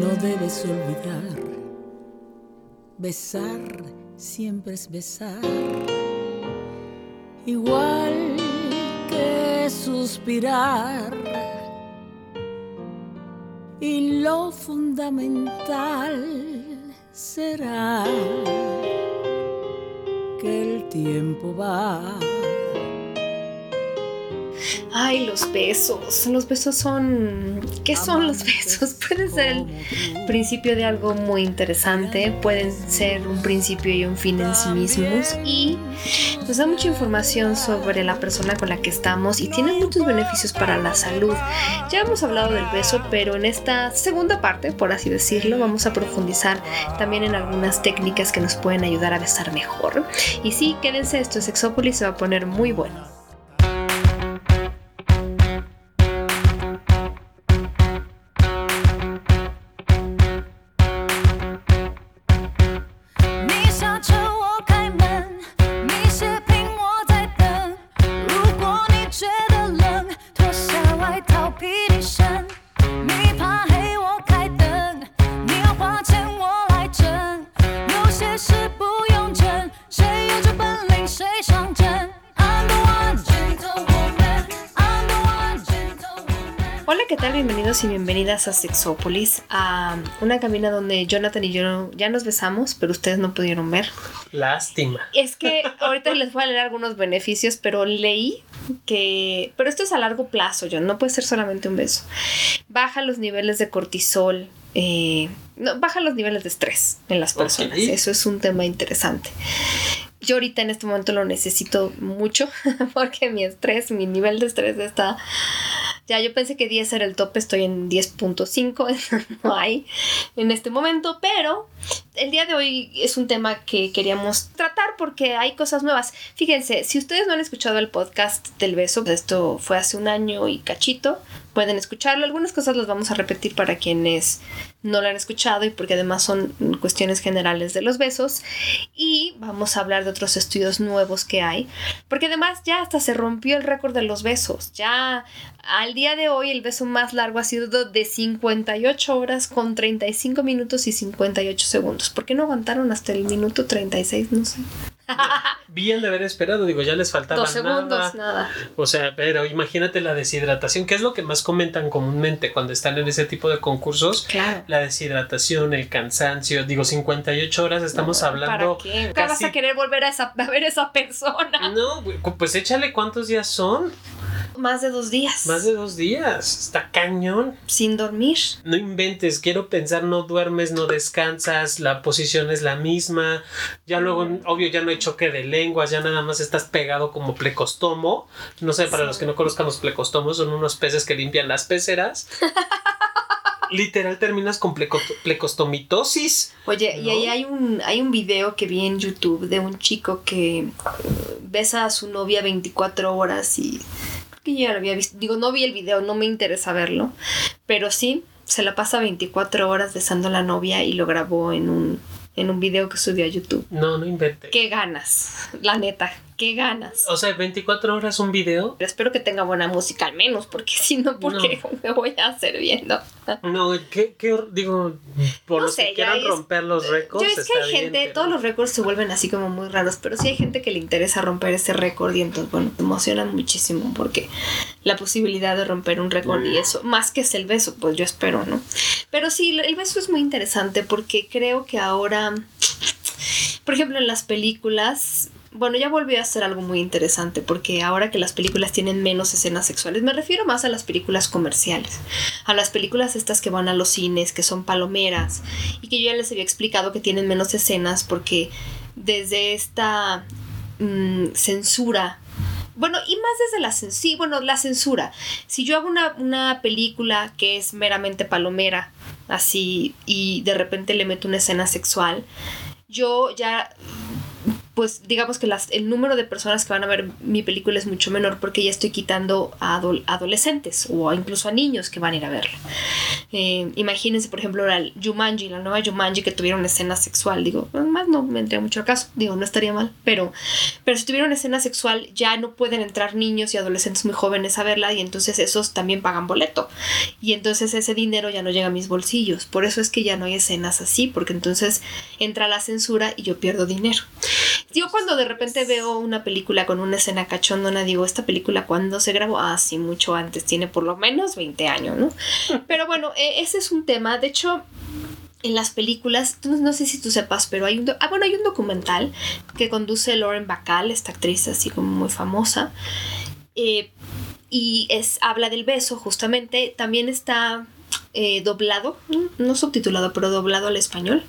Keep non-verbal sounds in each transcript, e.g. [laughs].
no debes olvidar. Besar siempre es besar. Igual que suspirar. Y lo fundamental será que el tiempo va Ay, los besos. Los besos son... ¿Qué son los besos? [laughs] Pueden ser el principio de algo muy interesante, pueden ser un principio y un fin en sí mismos y nos da mucha información sobre la persona con la que estamos y tiene muchos beneficios para la salud. Ya hemos hablado del beso, pero en esta segunda parte, por así decirlo, vamos a profundizar también en algunas técnicas que nos pueden ayudar a besar mejor. Y sí, quédense, esto es Sexópolis, se va a poner muy bueno. Y bienvenidas a Sexópolis, a una cabina donde Jonathan y yo ya nos besamos, pero ustedes no pudieron ver. Lástima. Es que ahorita les voy a leer algunos beneficios, pero leí que... Pero esto es a largo plazo, John, no puede ser solamente un beso. Baja los niveles de cortisol, eh, no, baja los niveles de estrés en las personas. Eso es un tema interesante. Yo ahorita en este momento lo necesito mucho [laughs] porque mi estrés, mi nivel de estrés está ya yo pensé que 10 era el tope, estoy en 10.5, [laughs] no hay en este momento, pero el día de hoy es un tema que queríamos tratar porque hay cosas nuevas. Fíjense, si ustedes no han escuchado el podcast del beso, esto fue hace un año y cachito, pueden escucharlo. Algunas cosas las vamos a repetir para quienes no lo han escuchado y porque además son cuestiones generales de los besos. Y vamos a hablar de otros estudios nuevos que hay, porque además ya hasta se rompió el récord de los besos. Ya al día de hoy el beso más largo ha sido de 58 horas con 35 minutos y 58 segundos. ¿Por qué no aguantaron hasta el minuto 36? No sé. [laughs] Bien de haber esperado, digo, ya les faltaba Dos segundos, nada. O sea, pero imagínate la deshidratación, que es lo que más comentan comúnmente cuando están en ese tipo de concursos. Claro. La deshidratación, el cansancio, digo, 58 horas estamos hablando. ¿Para qué? vas a querer volver a, esa, a ver a esa persona? No, pues échale cuántos días son. Más de dos días. Más de dos días. Está cañón. Sin dormir. No inventes, quiero pensar, no duermes, no descansas, la posición es la misma. Ya luego, mm. obvio, ya no hay choque de lenguas, ya nada más estás pegado como plecostomo. No sé, para los que no conozcan los plecostomos, son unos peces que limpian las peceras. [laughs] literal terminas con plecostomitosis. Oye, y ahí hay un, hay un video que vi en YouTube de un chico que besa a su novia 24 horas y que ya lo había visto. Digo, no vi el video, no me interesa verlo. Pero sí, se la pasa 24 horas besando a la novia y lo grabó en un, en un video que subió a YouTube. No, no invente. Qué ganas, la neta qué ganas. O sea, 24 horas un video. espero que tenga buena música al menos, porque si no, ¿por qué [laughs] me voy a hacer viendo? no, ¿qué, qué digo, por no los que quieran romper los récords. Yo es que hay gente, todos los récords se vuelven así como muy raros, pero sí hay gente que le interesa romper ese récord y entonces, bueno, te emocionan muchísimo porque la posibilidad de romper un récord y eso, más que es el beso, pues yo espero, ¿no? Pero sí, el beso es muy interesante porque creo que ahora, por ejemplo, en las películas bueno, ya volvió a ser algo muy interesante porque ahora que las películas tienen menos escenas sexuales, me refiero más a las películas comerciales, a las películas estas que van a los cines, que son palomeras y que yo ya les había explicado que tienen menos escenas porque desde esta mm, censura bueno, y más desde la censura, bueno, la censura. Si yo hago una, una, película que es meramente palomera, así, y de repente le meto una escena sexual, yo ya pues digamos que las, el número de personas que van a ver mi película es mucho menor porque ya estoy quitando a adol- adolescentes o incluso a niños que van a ir a verla. Eh, imagínense, por ejemplo, la Jumanji, la nueva Jumanji que tuviera una escena sexual. Digo, más no me entraría mucho al caso. Digo, no estaría mal. Pero, pero si tuviera una escena sexual, ya no pueden entrar niños y adolescentes muy jóvenes a verla y entonces esos también pagan boleto. Y entonces ese dinero ya no llega a mis bolsillos. Por eso es que ya no hay escenas así, porque entonces entra la censura y yo pierdo dinero. Yo cuando de repente veo una película con una escena cachondona, digo, ¿esta película cuándo se grabó? Ah, sí, mucho antes, tiene por lo menos 20 años, ¿no? [laughs] Pero bueno, eh, ese es un tema. De hecho, en las películas, no, sé si tú sepas, pero hay un, ah, bueno, hay un documental que conduce Lauren Bacall, esta actriz así como muy famosa, eh, y es, habla del beso justamente, también está eh, doblado, no subtitulado, pero doblado al español,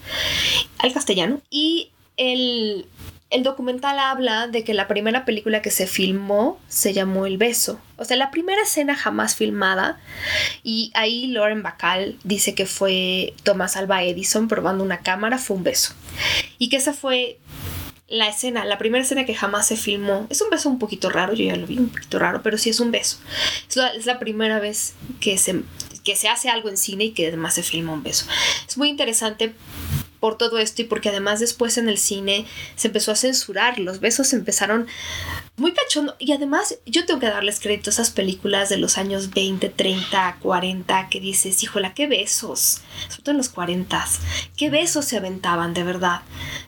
al castellano, y el, el documental habla de que la primera película que se filmó se llamó El beso. O sea, la primera escena jamás filmada. Y ahí Lauren Bacall dice que fue Thomas Alva Edison probando una cámara, fue un beso. Y que esa fue la escena, la primera escena que jamás se filmó. Es un beso un poquito raro, yo ya lo vi un poquito raro, pero sí es un beso. Es la, es la primera vez que se, que se hace algo en cine y que además se filma un beso. Es muy interesante por todo esto y porque además después en el cine se empezó a censurar, los besos empezaron muy cachondo y además yo tengo que darles crédito a esas películas de los años 20, 30, 40 que dices, híjola, qué besos, sobre todo en los 40, qué besos se aventaban de verdad.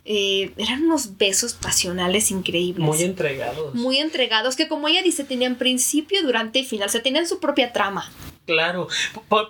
Eh, eran unos besos pasionales increíbles. Muy entregados. muy entregados que como ella dice tenían principio, durante y final, o sea, tenían su propia trama. Claro.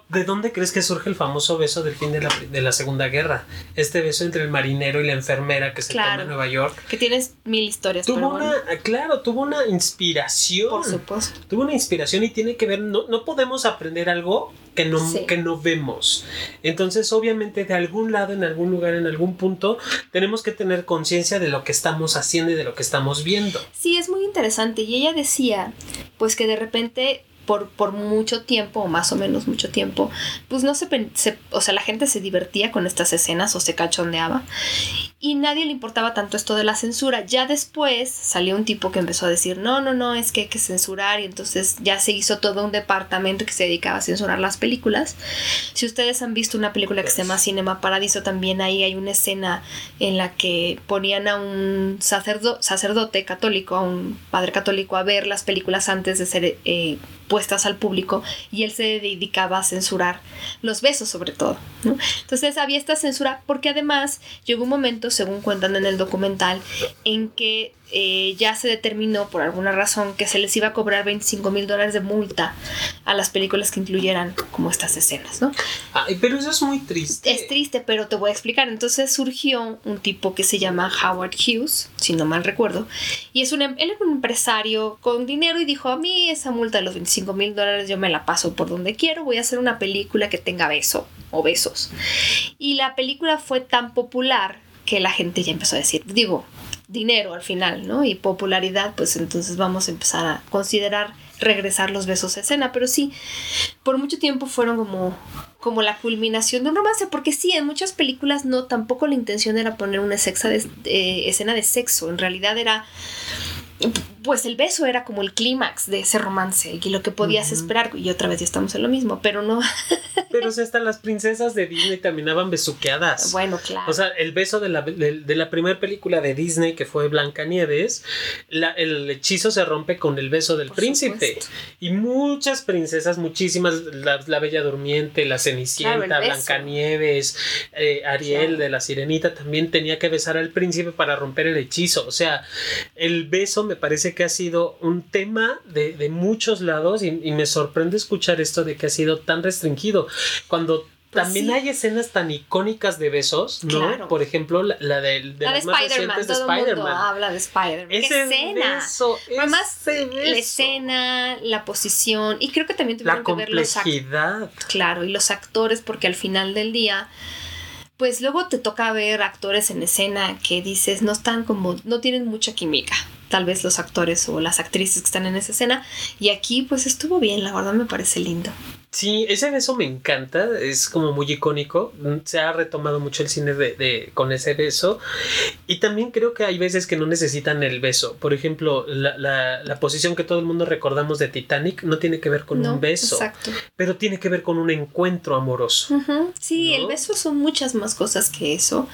¿De dónde crees que surge el famoso beso del fin de la, de la Segunda Guerra? Este beso entre el marinero y la enfermera que se Claro. toma en Nueva York. Que tienes mil historias. Tuvo pero una, bueno, claro, tuvo una inspiración. por supuesto. Tuvo una inspiración y tiene que ver, no, no podemos aprender algo que no, Sí. que no vemos. Entonces, obviamente, de algún lado, en algún lugar, en algún punto, tenemos que tener conciencia de lo que estamos haciendo y de lo que estamos viendo. Sí, es muy interesante. Y ella decía, pues que de repente, por, por mucho tiempo, o más o menos mucho tiempo, pues no se, se- O sea, la gente se divertía con estas escenas o se cachondeaba. Y nadie le importaba tanto esto de la censura. Ya después salió un tipo que empezó a decir, no, no, no, es que hay que censurar. Y entonces ya se hizo todo un departamento que se dedicaba a censurar las películas. Si ustedes han visto una película que se llama Cinema Paradiso, también ahí hay una escena en la que ponían a un sacerdo- sacerdote católico, a un padre católico, a ver las películas antes de ser eh, puestas al público y él se dedicaba a censurar los besos sobre todo. Entonces había esta censura porque además llegó un momento, según cuentan en el documental, en que eh, ya se determinó por alguna razón que se les iba a cobrar 25 mil dólares de multa a las películas que incluyeran como estas escenas, ¿no? Ay, pero eso es muy triste. Es triste, pero te voy a explicar. Entonces surgió un tipo que se llama Howard Hughes, si no mal recuerdo, y es un, em- él era un empresario con dinero y dijo, a mí esa multa de los 25 mil dólares yo me la paso por donde quiero, voy a hacer una película que tenga beso o besos. Y la película fue tan popular que la gente ya empezó a decir, digo, dinero al final, ¿no? Y popularidad, pues entonces vamos a empezar a considerar regresar los besos a escena, pero sí, por mucho tiempo fueron como como la culminación de un romance, porque sí, en muchas películas no, tampoco la intención era poner una sexa de, eh, escena de sexo, en realidad era, pues el beso era como el clímax de ese romance y lo que podías esperar, y otra vez ya estamos en lo mismo, pero no, [laughs] Pero si hasta las princesas de Disney terminaban besuqueadas. bueno, claro. O sea, el beso de la, de, de la primera película de Disney que fue Blancanieves, la, el hechizo se rompe con el beso del Por príncipe. supuesto. Y muchas princesas, muchísimas, la, la Bella Durmiente, la Cenicienta, Claro. Blancanieves, eh, Ariel Claro. de la Sirenita, también tenía que besar al príncipe para romper el hechizo. O sea, el beso me parece que ha sido un tema de, de muchos lados y, y me sorprende escuchar esto de que ha sido tan restringido. Cuando Pues también sí. hay escenas tan icónicas de besos, ¿no? Claro. Por ejemplo, la, la de, de la de Spider-Man, todo el mundo Spider-Man. habla de Spider-Man. ¡Qué escena! beso, Además, la escena, la posición, y creo que también la tuvieron que ver los actores. complejidad. Claro, y los actores, porque al final del día, pues luego te toca ver actores en escena que dices no están como, no tienen mucha química. Tal vez los actores o las actrices que están en esa escena. Y aquí, pues estuvo bien, la verdad me parece lindo. Sí, ese beso me encanta, es como muy icónico. Se ha retomado mucho el cine de, de- con ese beso. Y también creo que hay veces que no necesitan el beso. Por ejemplo, la, la- la posición que todo el mundo recordamos de Titanic no tiene que ver con No, un beso, Exacto. pero tiene que ver con un encuentro amoroso. Sí, ¿No? el beso son muchas más cosas que eso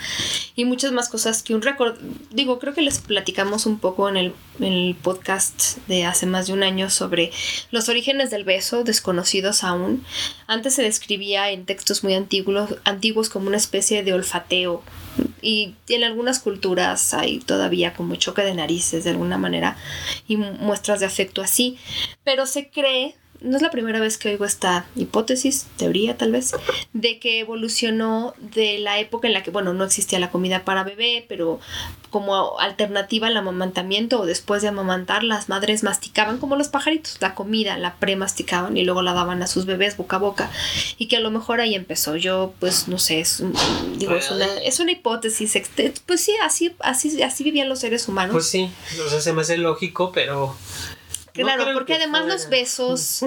y muchas más cosas que un récord. Digo, creo que les platicamos un poco en el, el podcast de hace más de un año sobre los orígenes del beso, desconocidos aún. Antes se describía en textos muy antiguos, antiguos como una especie de olfateo y en algunas culturas hay todavía como choque de narices de alguna manera y mu- muestras de afecto así, pero se cree, no es la primera vez que oigo esta hipótesis, teoría tal vez, de que evolucionó de la época en la que, bueno, no existía la comida para bebé, pero como alternativa al amamantamiento o después de amamantar, las madres masticaban como los pajaritos, la comida, la premasticaban y luego la daban a sus bebés boca a boca. Y que a lo mejor ahí empezó. Yo, pues, no sé, es, un- digo, es, una, es una hipótesis. Pues sí, así, así, así vivían los seres humanos. Pues sí, se me hace lógico, pero... Claro, porque que además los besos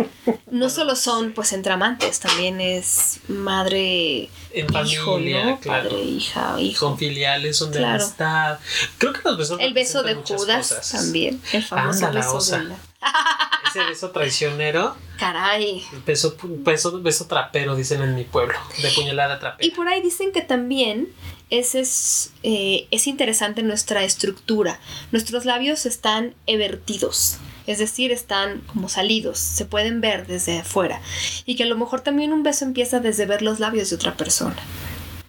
no solo son pues entre amantes, también es madre En hijo, familia, ¿no? claro. Padre, hija, hijo. Son filiales, son de Claro. amistad. Creo que los besos El beso de Judas cosas. también, el famoso Anda, la beso osa. de la- [laughs] Ese beso traicionero, Caray. beso, beso, beso trapero, dicen en mi pueblo, de puñalada trapera. Y por ahí dicen que también ese es, eh, es interesante nuestra estructura. Nuestros labios están evertidos, es decir, están como salidos, se pueden ver desde afuera. Y que a lo mejor también un beso empieza desde ver los labios de otra persona.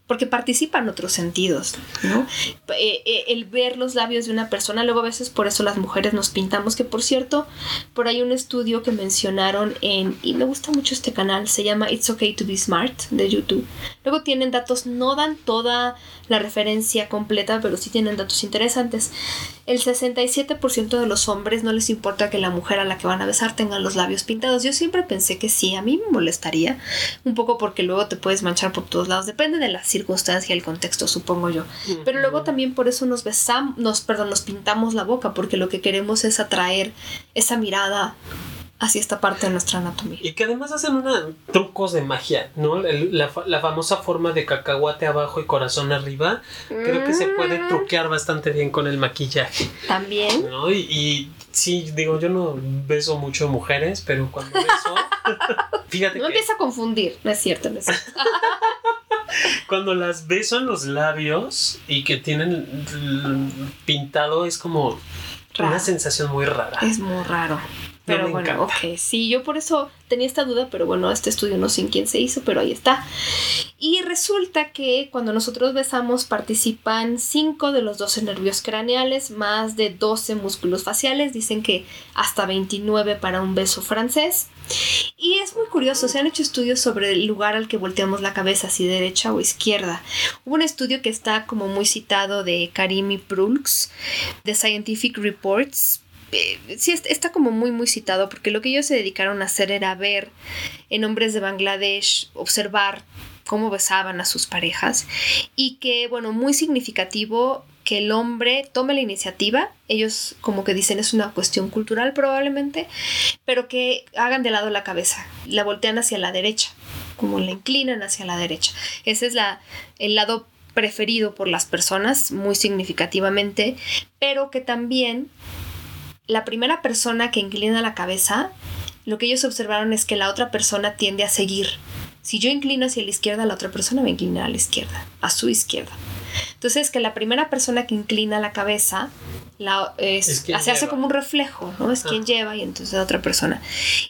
Porque participan otros sentidos, ¿no? Eh, eh, el ver los labios de una persona, luego a veces por eso las mujeres nos pintamos, que por cierto, por ahí un estudio que mencionaron en, y me gusta mucho este canal, se llama It's Okay to Be Smart de YouTube. Luego tienen datos, no dan toda la referencia completa, pero sí tienen datos interesantes. El 67% de los hombres no les importa que la mujer a la que van a besar tenga los labios pintados. Yo siempre pensé que sí, a mí me molestaría, un poco porque luego te puedes manchar por todos lados, depende de la circunstancia el contexto, supongo yo. Pero luego también por eso nos besamos, nos, perdón, nos pintamos la boca, porque lo que queremos es atraer esa mirada hacia esta parte de nuestra anatomía. Y que además hacen una trucos de magia, ¿no? La, la famosa forma de cacahuate abajo y corazón arriba, creo que se puede Mm. truquear bastante bien con el maquillaje, También. ¿no? Y, y sí, digo, yo no beso mucho mujeres, pero cuando beso, [laughs] fíjate No que empieza a confundir, no es cierto, no es cierto. [laughs] cuando las beso en los labios y que tienen pintado es como una sensación muy rara. Es muy raro. No Pero me bueno, ok. Sí, yo por eso tenía esta duda, pero bueno, este estudio no sé en quién se hizo, pero ahí está. Y resulta que cuando nosotros besamos participan 5 de los 12 nervios craneales, más de 12 músculos faciales, dicen que hasta 29 para un beso francés. Y es muy curioso, se han hecho estudios sobre el lugar al que volteamos la cabeza, si derecha o izquierda. Hubo un estudio que está como muy citado de Karimi Prulx, de Scientific Reports. Eh, sí, est- está como muy, muy citado, porque lo que ellos se dedicaron a hacer era ver en hombres de Bangladesh, observar cómo besaban a sus parejas y que, bueno, muy significativo que el hombre tome la iniciativa, ellos como que dicen es una cuestión cultural probablemente, pero que hagan de lado la cabeza, la voltean hacia la derecha, como la inclinan hacia la derecha. Ese es la, el lado preferido por las personas, muy significativamente, pero que también la primera persona que inclina la cabeza, lo que ellos observaron es que la otra persona tiende a seguir. Si yo inclino hacia la izquierda, la otra persona va a inclinar a la izquierda, a su izquierda. Entonces, que la primera persona que inclina la cabeza la, es, se hace como un reflejo, ¿no? Es quien lleva y entonces la otra persona.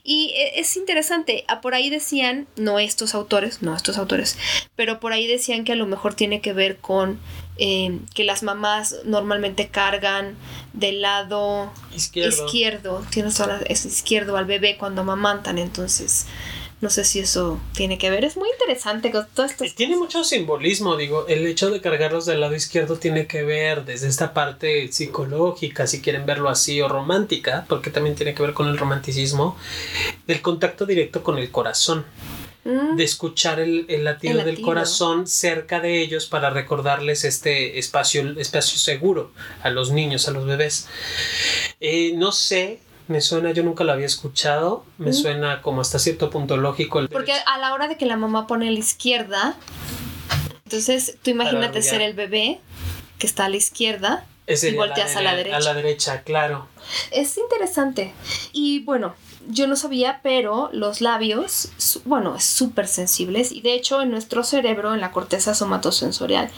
Y e- es interesante, ah, por ahí decían, no estos autores, no estos autores, pero por ahí decían que a lo mejor tiene que ver con eh, que las mamás normalmente cargan del lado Izquierdo. izquierdo, tienes toda la- es izquierdo al bebé cuando amamantan, entonces no sé si eso tiene que ver. Es muy interesante con todas estas Y Tiene cosas. mucho simbolismo, digo, el hecho de cargarlos del lado izquierdo tiene que ver desde esta parte psicológica, si quieren verlo así, o romántica, porque también tiene que ver con el romanticismo, del contacto directo con el corazón, Mm, de escuchar el, el latido El del corazón cerca de ellos para recordarles este espacio, espacio seguro a los niños, a los bebés. Eh, no sé Me suena, yo nunca lo había escuchado. Me Mm. suena como hasta cierto punto lógico el Porque derecho. a la hora de que la mamá pone a la izquierda, entonces tú imagínate ser el bebé que está a la izquierda y volteas a la derecha. A la derecha, claro. Es interesante. Y bueno, yo no sabía, pero los labios, bueno, súper sensibles y de hecho en nuestro cerebro, en la corteza somatosensorial,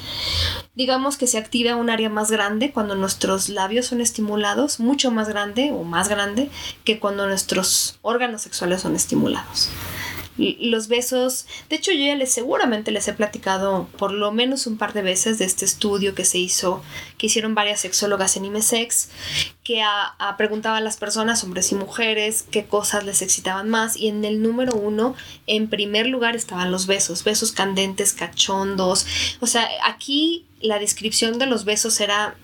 digamos que se activa un área más grande cuando nuestros labios son estimulados, mucho más grande o más grande que cuando nuestros órganos sexuales son estimulados. Los besos, de hecho yo ya les seguramente les he platicado por lo menos un par de veces de este estudio que se hizo, que hicieron varias sexólogas en IMESEX, que a, a- a las personas, hombres y mujeres, qué cosas les excitaban más. Y en el número uno, en primer lugar, estaban los besos, besos candentes, cachondos. O sea, aquí la descripción de los besos era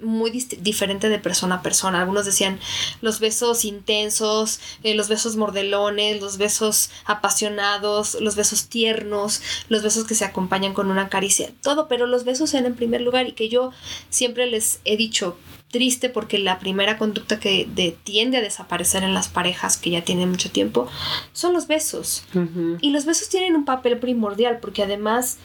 muy diferente de persona a persona. Algunos decían los besos intensos, eh, los besos mordelones, los besos apasionados, los besos tiernos, los besos que se acompañan con una caricia, todo, pero los besos eran en primer lugar y que yo siempre les he dicho triste porque la primera conducta que de- tiende a desaparecer en las parejas que ya tienen mucho tiempo son los besos. Y los besos tienen un papel primordial porque además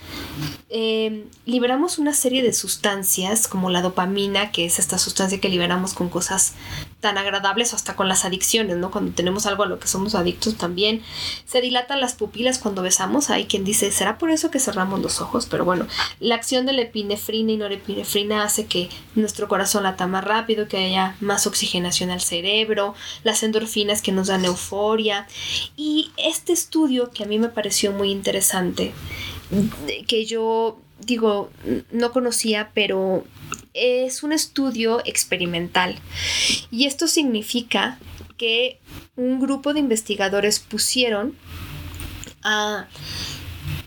eh, liberamos una serie de sustancias como la dopamina, que es esta sustancia que liberamos con cosas tan agradables hasta con las adicciones, ¿no? Cuando tenemos algo a lo que somos adictos también. Se dilatan las pupilas cuando besamos. Hay quien dice, ¿será por eso que cerramos los ojos? Pero bueno, la acción de la epinefrina y norepinefrina hace que nuestro corazón lata más rápido, que haya más oxigenación al cerebro, las endorfinas que nos dan euforia. Y este estudio que a mí me pareció muy interesante, que yo digo, no conocía, pero es un estudio experimental. Y esto significa que un grupo de investigadores pusieron a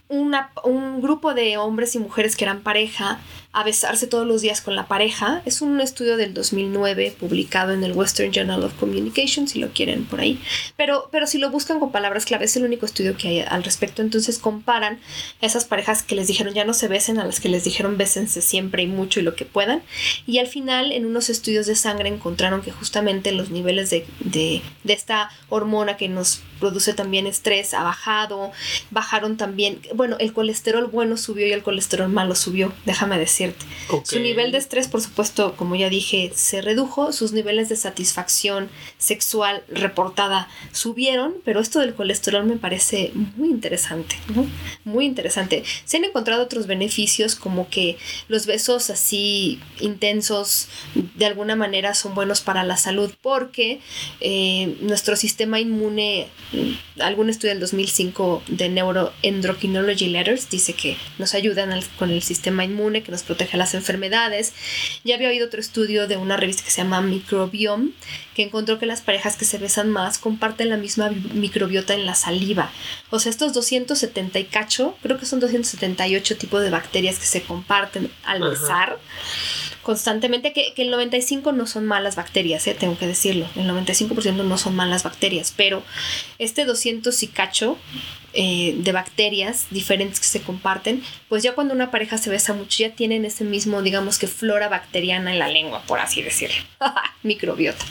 una- un grupo de hombres y mujeres que eran pareja a besarse todos los días con la pareja. Es un estudio del 2009 publicado en el Western Journal of Communication, si lo quieren por ahí. Pero, pero si lo buscan con palabras clave, es el único estudio que hay al respecto. Entonces comparan esas parejas que les dijeron ya no se besen, a las que les dijeron bésense siempre y mucho y lo que puedan. Y al final, en unos estudios de sangre, encontraron que justamente los niveles de, de, de esta hormona que nos produce también estrés ha bajado. Bajaron también, bueno, el colesterol bueno subió y el colesterol malo subió, déjame decirte. Su nivel de estrés, por supuesto, como ya dije, se redujo, sus niveles de satisfacción sexual reportada subieron, pero esto del colesterol me parece muy interesante, ¿no? Muy interesante. Se han encontrado otros beneficios como que los besos así intensos de alguna manera son buenos para la salud porque eh, nuestro sistema inmune, algún estudio del 2005 de Neuroendocrinology Letters dice que nos ayudan al- con el sistema inmune, que nos protege a las enfermedades. Ya había oído otro estudio de una revista que se llama Microbiome, que encontró que las parejas que se besan más comparten la misma bi- microbiota en la saliva. O sea, estos 270 y cacho, creo que son 278 tipos de bacterias que se comparten al Ajá. besar constantemente, que, que el 95 no son malas bacterias, eh, tengo que decirlo, el 95% no son malas bacterias, pero este 200 y cacho eh, de bacterias diferentes que se comparten, pues ya cuando una pareja se besa mucho, ya tienen ese mismo, digamos que flora bacteriana en la lengua, por así decirlo, [laughs] microbiota.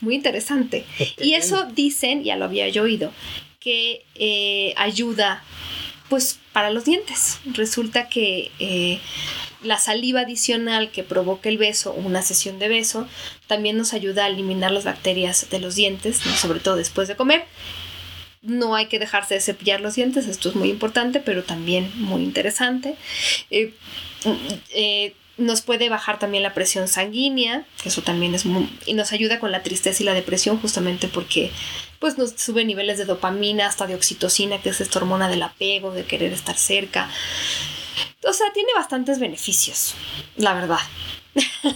Muy interesante. Y eso dicen, ya lo había yo oído, que eh, ayuda pues para los dientes. Resulta que eh, la saliva adicional que provoca el beso o una sesión de beso también nos ayuda a eliminar las bacterias de los dientes, ¿no? sobre todo después de comer. No hay que dejarse de cepillar los dientes, esto es muy importante, pero también muy interesante. Eh, eh, nos puede bajar también la presión sanguínea, eso también es muy, y nos ayuda con la tristeza y la depresión justamente porque pues nos sube niveles de dopamina hasta de oxitocina, que es esta hormona del apego, de querer estar cerca. O sea, tiene bastantes beneficios, la verdad.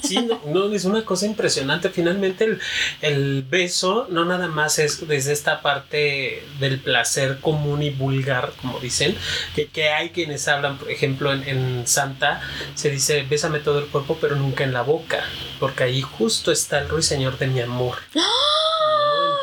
Sí, no, es una cosa impresionante. Finalmente el, el beso no nada más es desde esta parte del placer común y vulgar, como dicen, que, que hay quienes hablan, por ejemplo, en, en Santa se dice, bésame todo el cuerpo, pero nunca en la boca, porque ahí justo está el ruiseñor de mi amor. ¿no?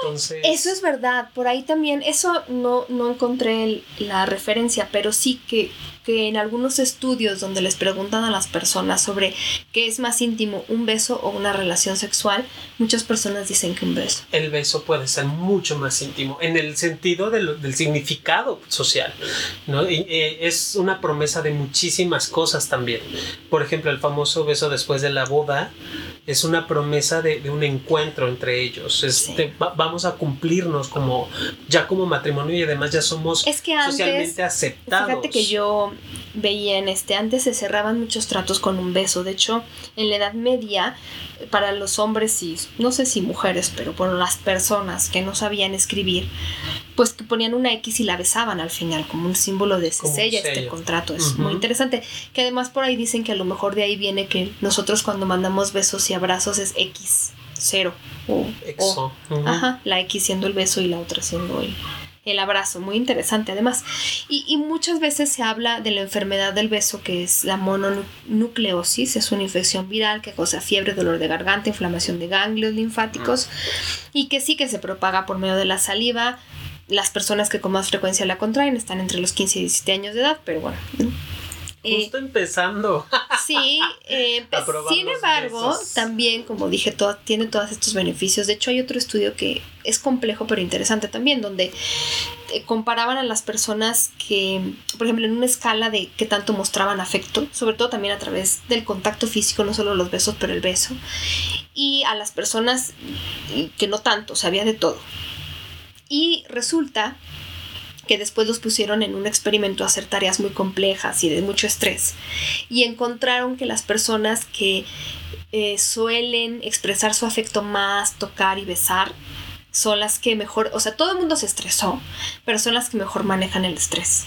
Entonces... Eso es verdad, por ahí también, eso no, no encontré el- la referencia, pero sí que, que en algunos estudios donde les preguntan a las personas sobre qué es más íntimo, un beso o una relación sexual, muchas personas dicen que un beso. el beso puede ser mucho más íntimo en el sentido de lo- del significado social ¿no? Y, eh, es una promesa de muchísimas cosas también por ejemplo el famoso beso después de la boda es una promesa de, de un encuentro entre ellos. Este, va- vamos a cumplirnos como ya como matrimonio y además ya somos Es que antes, socialmente aceptados. fíjate que yo veía en este, antes se cerraban muchos tratos con un beso, de hecho en la Edad Media para los hombres y no sé si mujeres, pero por las personas que no sabían escribir, pues que ponían una X y la besaban al final como un símbolo de se sella este contrato. Es muy interesante. Que además por ahí dicen que a lo mejor de ahí viene que nosotros cuando mandamos besos y abrazos es X, cero o, o Exo. Ujú. Ajá, la X siendo el beso y la otra siendo el, el abrazo. Muy interesante además. Y, y muchas veces se habla de la enfermedad del beso que es la mononucleosis. Es una infección viral que causa fiebre, dolor de garganta, inflamación de ganglios linfáticos y que sí que se propaga por medio de la saliva. Las personas que con más frecuencia la contraen están entre los 15 y 17 años de edad, pero bueno. Eh, justo empezando [laughs] Sí, eh, probar sin embargo, besos. también, como dije, todo, tiene todos estos beneficios. De hecho, hay otro estudio que es complejo pero interesante también, donde eh, comparaban a las personas que, por ejemplo, en una escala de qué tanto mostraban afecto, sobre todo también a través del contacto físico, no solo los besos, pero el beso, y a las personas que no tanto, o sea, había de todo. Y resulta que después los pusieron en un experimento a hacer tareas muy complejas y de mucho estrés. Y encontraron que las personas que eh, suelen expresar su afecto más, tocar y besar, son las que mejor, o sea, todo el mundo se estresó, pero son las que mejor manejan el estrés.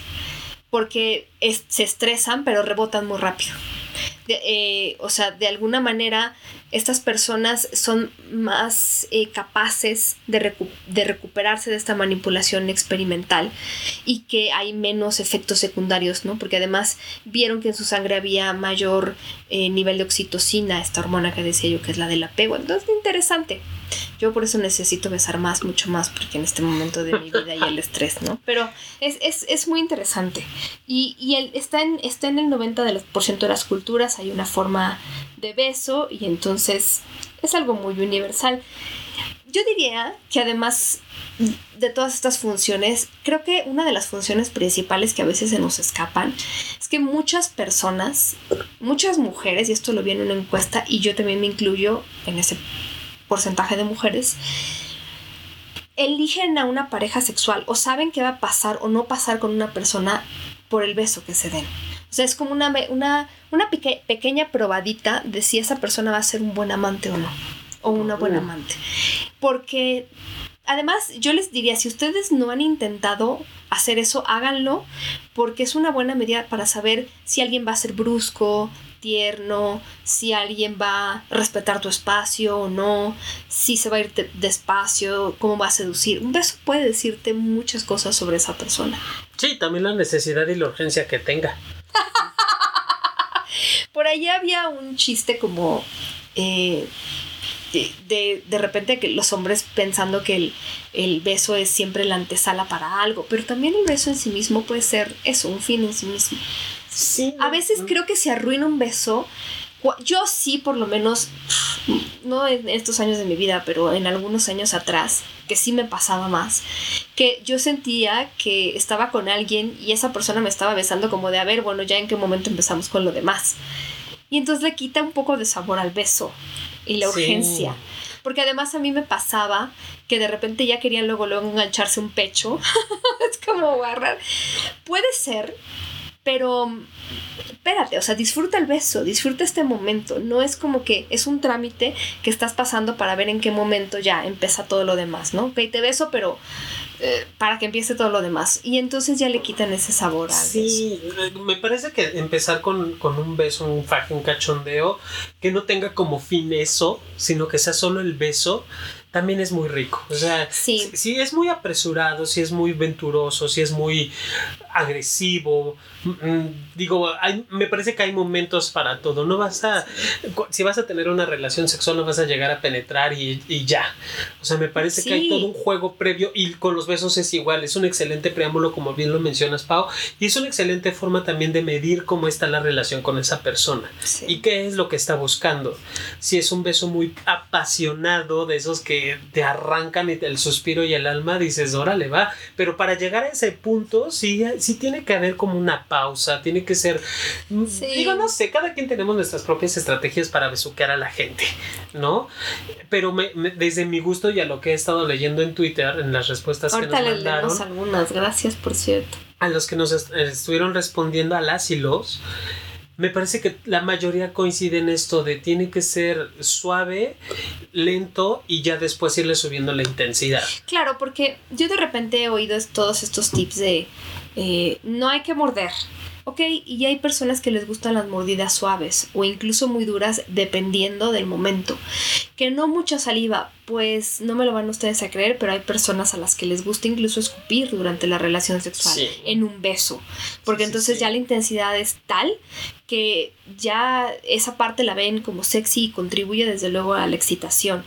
Porque se estresan, pero rebotan muy rápido. Eh, o sea, de alguna manera, estas personas son más eh, capaces de, de recuperarse de esta manipulación experimental y que hay menos efectos secundarios, ¿no? Porque además vieron que en su sangre había mayor eh, nivel de oxitocina, esta hormona que decía yo que es la del apego. Entonces, interesante. Yo por eso necesito besar más, mucho más, porque en este momento de mi vida hay el estrés, ¿no? [laughs] Pero es, es, es muy interesante. Y, y el, está, en, está en el 90% de, los- por ciento de las culturas, hay una forma de beso y entonces es algo muy universal. Yo diría que además de todas estas funciones, creo que una de las funciones principales que a veces se nos escapan es que muchas personas, muchas mujeres, y esto lo vi en una encuesta y yo también me incluyo en ese porcentaje de mujeres, eligen a una pareja sexual o saben qué va a pasar o no pasar con una persona por el beso que se den. O sea, es como una, una, una peque- pequeña probadita de si esa persona va a ser un buen amante o no. O una buena Uh. amante. Porque además yo les diría, si ustedes no han intentado hacer eso, háganlo porque es una buena medida para saber si alguien va a ser brusco, tierno, si alguien va a respetar tu espacio o no, si se va a ir de- despacio, cómo va a seducir. Un beso puede decirte muchas cosas sobre esa persona. sí también la necesidad y la urgencia que tenga [laughs] Por ahí había un chiste como eh, de, de, de repente que los hombres pensando que el, el beso es siempre la antesala para algo, pero también el beso en sí mismo puede ser eso, un fin en sí mismo. Sí A veces creo que se arruina un beso. Yo sí, por lo menos, no en estos años de mi vida, pero en algunos años atrás, que sí me pasaba más, que yo sentía que estaba con alguien y esa persona me estaba besando como de, a ver, bueno, ya en qué momento empezamos con lo demás. Y entonces le quita un poco de sabor al beso y la Sí. urgencia. Porque además a mí me pasaba que de repente ya querían luego, luego engancharse un pecho. [laughs] es como agarrar. Puede ser, pero espérate, o sea, disfruta el beso, disfruta este momento. No es como que es un trámite que estás pasando para ver en qué momento ya empieza todo lo demás, ¿no? Ok, te beso, pero eh, para que empiece todo lo demás. Y entonces ya le quitan ese sabor beso. Sí, me parece que empezar con, con un beso, un faje, un cachondeo, que no tenga como fin eso, sino que sea solo el beso, también es muy rico. O sea, Sí. si, si es muy apresurado, si es muy venturoso, si es muy agresivo, digo, hay- me parece que hay momentos para todo. No vas a, si vas a tener una relación sexual, no vas a llegar a penetrar y, y ya. O sea, me parece que hay todo un juego previo y con los besos es igual. Es un excelente preámbulo, como bien lo mencionas, Pau, y es una excelente forma también de medir cómo está la relación con esa persona. Sí. ¿Y qué es lo que está buscando? Si es un beso muy apasionado, de esos que te arrancan el suspiro y el alma, dices, órale, va. Pero para llegar a ese punto, sí, sí tiene que haber como una pausa, tiene que ser. mm, Sí. Digo, no sé, cada quien tenemos nuestras propias estrategias para besuquear a la gente, ¿no? Pero me- me- desde mi gusto y a lo que he estado leyendo en Twitter, en las respuestas Ahorita que nos mandaron leemos algunas, gracias por cierto. a los que nos est- estuvieron respondiendo a las y los, me parece que la mayoría coincide en esto de tiene que ser suave, lento y ya después irle subiendo la intensidad. Claro, porque yo de repente he oído todos estos tips de eh, no hay que morder. Ok, y hay personas que les gustan las mordidas suaves o incluso muy duras dependiendo del momento. Que no mucha saliva, pues no me lo van ustedes a creer, pero hay personas a las que les gusta incluso escupir durante la relación sexual Sí. en un beso. Porque Sí, entonces sí. ya la intensidad es tal que ya esa parte la ven como sexy y contribuye desde luego a la excitación.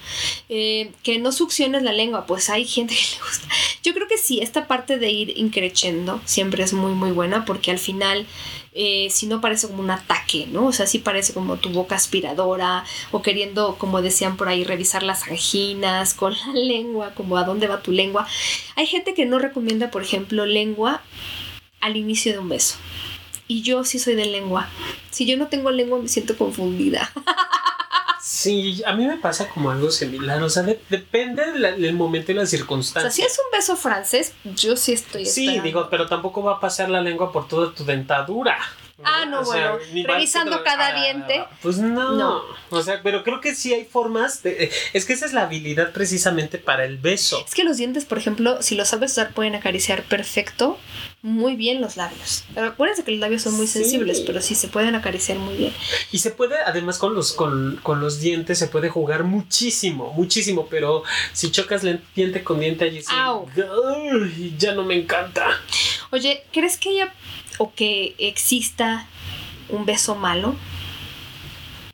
Eh, que no succiones la lengua, pues hay gente [laughs] que le gusta. Yo creo que sí, esta parte de ir increchendo siempre es muy muy buena porque al final eh, si no parece como un ataque, ¿no? O sea, sí parece como tu boca aspiradora o queriendo, como decían por ahí, revisar las anginas con la [laughs] lengua, como a dónde va tu lengua. Hay gente que no recomienda, por ejemplo, lengua al inicio de un beso. Y yo sí soy de lengua. Si yo no tengo lengua me siento confundida. Sí, a mí me pasa como algo similar, o sea, de- depende del, momento y la O sea, circunstancia. si es un beso francés, yo sí estoy Sí, esperando. digo, pero tampoco va a pasar la lengua por toda tu dentadura. Ah, no, bueno, revisando cada ah, diente. Pues no. No. O sea, pero creo que sí hay formas de. Es que esa es la habilidad precisamente para el beso. Es que los dientes, por ejemplo, si los sabes usar, pueden acariciar perfecto, muy bien los labios. Acuérdense que los labios son muy Sí. sensibles, pero sí se pueden acariciar muy bien. Y se puede, además, con los, con, con los dientes se puede jugar muchísimo, muchísimo. Pero si chocas diente con diente allí, sí, ya no me encanta. Oye, ¿crees que haya o que exista un beso malo?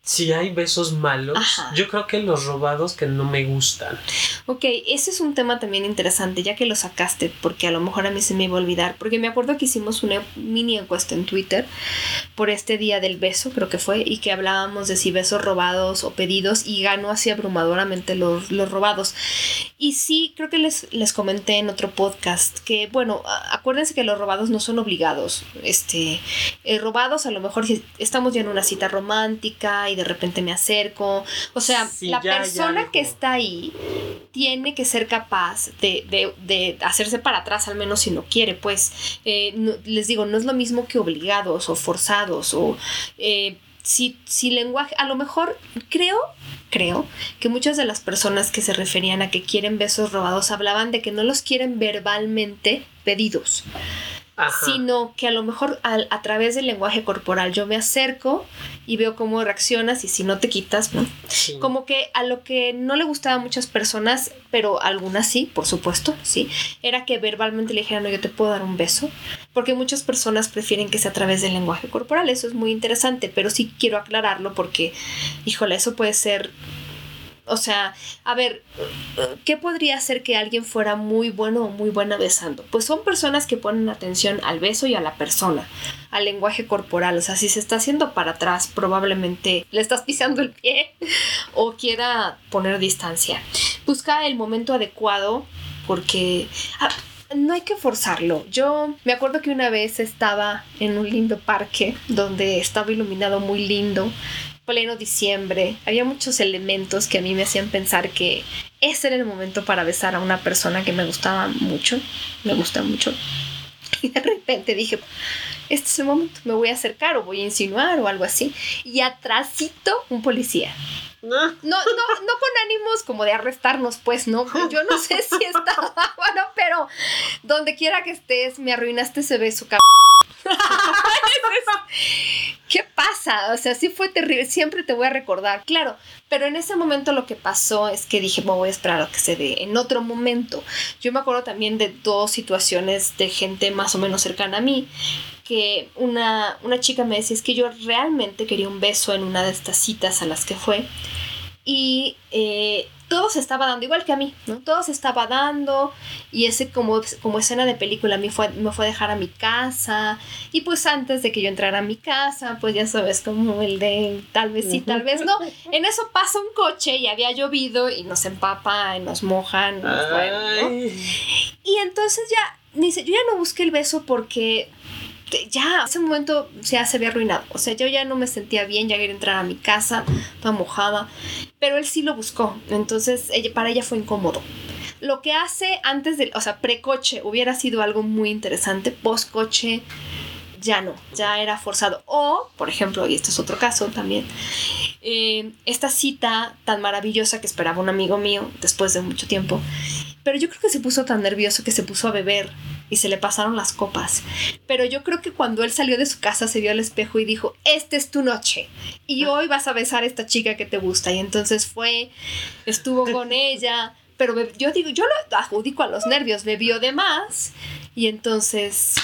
Si hay besos malos, Ajá. yo creo que los robados que no me gustan. Ok, ese es un tema también interesante, ya que lo sacaste, porque a lo mejor a mí se me iba a olvidar, porque me acuerdo que hicimos una mini encuesta en Twitter por este día del beso, creo que fue, y que hablábamos de si besos robados o pedidos, y ganó así abrumadoramente los, los robados. Y sí, creo que les, les comenté en otro podcast que, bueno, acuérdense que los robados no son obligados. Este, eh, robados a lo mejor si estamos ya en una cita romántica y de repente me acerco. O sea, Sí, la ya persona que está ahí tiene que ser capaz de, de- de hacerse para atrás, al menos si no quiere, pues. Eh, no- les digo, no es lo mismo que obligados o forzados o... eh, si, si lenguaje, a lo mejor creo, creo que muchas de las personas que se referían a que quieren besos robados hablaban de que no los quieren verbalmente pedidos, Ajá. sino que a lo mejor al- a, través del lenguaje corporal yo me acerco y veo cómo reaccionas y si no te quitas, ¿no? Sí. Como que a lo que no le gustaba a muchas personas, pero algunas sí, por supuesto, sí, era que verbalmente le dijeran, no, yo te puedo dar un beso, porque muchas personas prefieren que sea a través del lenguaje corporal, eso es muy interesante, pero sí quiero aclararlo porque, híjole, eso puede ser... O sea, a ver, ¿qué podría hacer que alguien fuera muy bueno o muy buena besando? Pues son personas que ponen atención al beso y a la persona, al lenguaje corporal. O sea, si se está haciendo para atrás, probablemente le estás pisando el pie o quiera poner distancia. Busca el momento adecuado porque ah, no hay que forzarlo. Yo me acuerdo que una vez estaba en un lindo parque donde estaba iluminado muy lindo pleno diciembre, había muchos elementos que a mí me hacían pensar que ese era el momento para besar a una persona que me gustaba mucho, me gusta mucho. [laughs] Y de repente dije, este es el momento, me voy a acercar o voy a insinuar o algo así. Y atrásito un policía. No, no, no con ánimos como de arrestarnos, pues, ¿no? Yo no sé si estaba [laughs] bueno, pero donde quiera que estés, me arruinaste ese beso, cabrón. [laughs] ¿Qué pasa? o sea, sí fue terrible, siempre te voy a recordar, claro, pero en ese momento lo que pasó es que dije, me voy a esperar a que se dé en otro momento. Yo me acuerdo también de dos situaciones de gente más o menos cercana a mí, que una, una chica me decía, es que yo realmente quería un beso en una de estas citas a las que fue, y eh, todo se estaba dando, igual que a mí, ¿no? Todo se estaba dando y ese como, como escena de película a mí fue, me fue a dejar a mi casa y pues antes de que yo entrara a mi casa, pues ya sabes, como el de tal vez sí, tal vez no. En eso pasa un coche y había llovido y nos empapa y nos mojan. Y entonces ya, dice, yo ya no busqué el beso porque ya, ese momento ya se había arruinado. O sea, yo ya no me sentía bien, ya quería entrar a mi casa, toda mojada. Pero él sí lo buscó. Entonces, para ella fue incómodo. Lo que hace antes del, o sea, precoche hubiera sido algo muy interesante. Postcoche ya no, ya era forzado. O, por ejemplo, y este es otro caso también, eh, esta cita tan maravillosa que esperaba un amigo mío después de mucho tiempo. Pero yo creo que se puso tan nervioso que se puso a beber y se le pasaron las copas. Pero yo creo que cuando él salió de su casa se vio al espejo y dijo, esta es tu noche y hoy vas a besar a esta chica que te gusta. Y entonces fue, estuvo con [laughs] ella, pero yo digo, yo lo adjudico a los nervios, bebió de más y entonces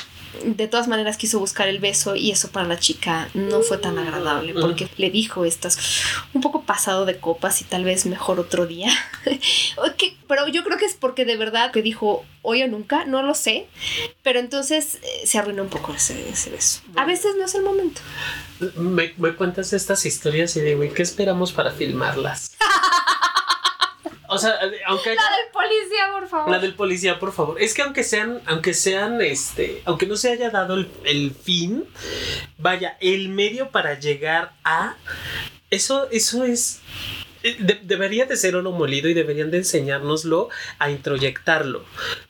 de todas maneras quiso buscar el beso y eso para la chica no fue tan agradable porque le dijo estás un poco pasado de copas y tal vez mejor otro día. [laughs] pero yo creo que es porque de verdad que dijo hoy o nunca, no lo sé, pero entonces eh, se arruinó un poco ese, ese beso. A veces no es el momento. Me, me cuentas estas historias y digo, ¿y qué esperamos para filmarlas? [laughs] O sea, aunque La del policía, por favor. La del policía, por favor. Es que aunque sean, aunque sean, este, aunque no se haya dado el, el fin, vaya, el medio para llegar a. Eso, eso es eh, debería de ser oro molido y deberían de enseñárnoslo a introyectarlo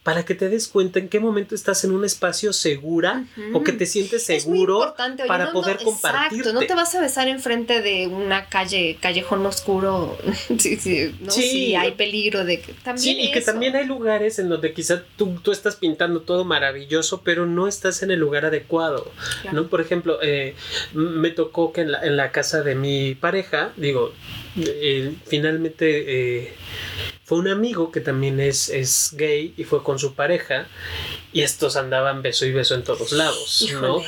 para que te des cuenta en qué momento estás en un espacio segura o que te sientes seguro para poder compartir. Exacto, no te vas a besar enfrente de una calle, callejón oscuro. [laughs] sí, sí, no, sí. hay peligro de que también. Sí, y que también hay lugares en donde quizá tú, tú, estás pintando todo maravilloso, pero no estás en el lugar adecuado. ¿no? Por ejemplo, eh, me tocó que en la, en la casa de mi pareja, digo, finalmente eh, fue un amigo que también es, es gay y fue con su pareja y estos andaban beso y beso en todos lados, ¿no?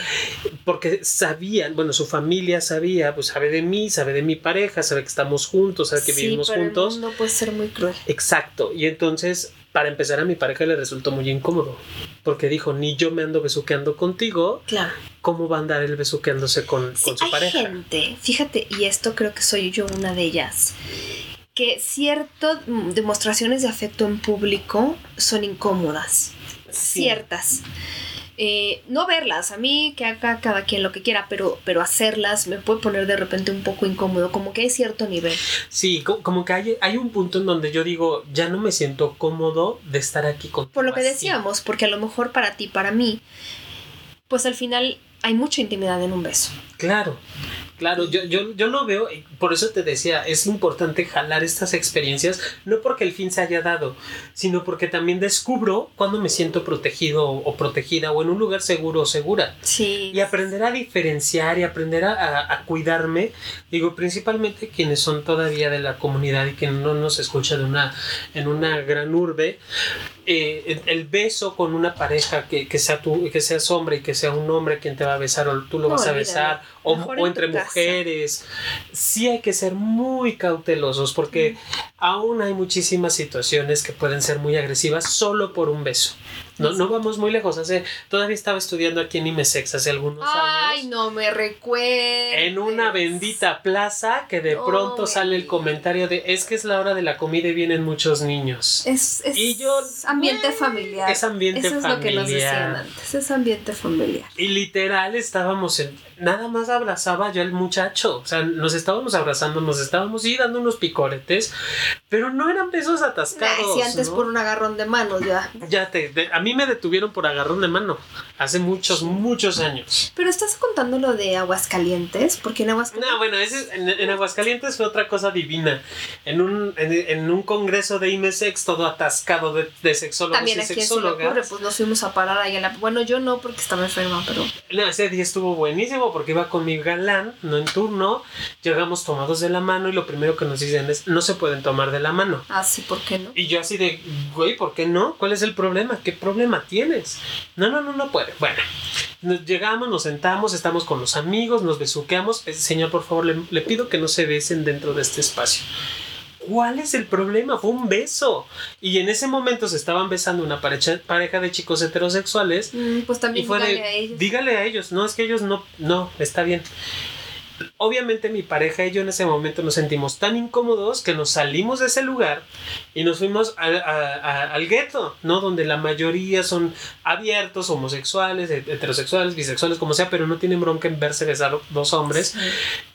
Porque sabían, bueno, su familia sabía, pues sabe de mí, sabe de mi pareja, sabe que estamos juntos, sabe que vivimos juntos. El mundo puede ser muy cruel. Exacto, y entonces para empezar a mi pareja le resultó muy incómodo, porque dijo, ni yo me ando besuqueando contigo, claro. ¿cómo va a andar él besuqueándose con, con su hay pareja? gente, fíjate, y esto creo que soy yo una de ellas, que ciertas demostraciones de afecto en público son incómodas, ciertas. Eh, no verlas, a mí que haga cada quien lo que quiera, pero, pero hacerlas me puede poner de repente un poco incómodo, como que hay cierto nivel. Sí, como, que hay, hay, un punto en donde yo digo, ya no me siento cómodo de estar aquí con Por lo que decíamos, porque a lo mejor para ti, para mí, pues al final hay mucha intimidad en un beso. Claro. Claro, yo, yo, yo lo veo, por eso te decía, es importante jalar estas experiencias, no porque el fin se haya dado, sino porque también descubro cuando me siento protegido o, protegida o en un lugar seguro o segura. Sí. Y aprender a diferenciar y aprender a, a, cuidarme, digo, principalmente quienes son todavía de la comunidad y que no nos escucha de una, en una gran urbe, eh, el beso con una pareja que, que, sea tú, que seas hombre y que sea un hombre quien te va a besar o tú lo vas a besar, o, o entre mujeres, sí hay que ser muy cautelosos porque aún hay muchísimas situaciones que pueden ser muy agresivas solo por un beso. No, no vamos muy lejos. Hace, todavía estaba estudiando aquí en Imesex hace algunos años. Ay, no me recuerdo. En una bendita plaza que de pronto sale el comentario de es que es la hora de la comida y vienen muchos niños. Es, es y yo, ambiente familiar. Es ambiente Eso es lo que nos decían antes. Es ambiente familiar. Y literal estábamos en. Nada más abrazaba yo al muchacho. O sea, nos estábamos abrazando, nos estábamos y dando unos picoretes, pero no eran besos atascados. Sí, antes por un agarrón de manos ya. Ya te. a mí me detuvieron por agarrón de mano hace muchos, muchos años. Pero estás contando lo de Aguascalientes, porque en Aguascalientes. No, bueno, ese, en, en Aguascalientes fue otra cosa divina. En un, en, en un congreso de IMESEX todo atascado de, de sexólogos También y aquí sexólogas. Singapur, pues nos fuimos a parar ahí en la... Bueno, yo no porque estaba enferma, pero... No, ese día estuvo buenísimo porque iba con mi galán, no en turno. Llegamos tomados de la mano y lo primero que nos dicen es: no se pueden tomar de la mano. Ah, sí, ¿por qué no? Y yo así de, güey, ¿por qué no? ¿Cuál es el problema? ¿Qué problema tienes? No, no, no, no puede. Bueno, nos llegamos, nos sentamos, estamos con los amigos, nos besuqueamos. Eh, Señor, por favor, le, le pido que no se besen dentro de este espacio. ¿Cuál es el problema? Fue un beso. Y en ese momento se estaban besando una pareja, pareja de chicos heterosexuales. Mm, pues Y también fue dígale de, a ellos. dígale a ellos, no, es que ellos no, no, está bien. Obviamente mi pareja y yo en ese momento nos sentimos tan incómodos que nos salimos de ese lugar y nos fuimos al, a- a- al gueto, ¿no? Donde la mayoría son abiertos, homosexuales, heterosexuales, bisexuales, como sea, pero no tienen bronca en verse besar dos hombres. Sí.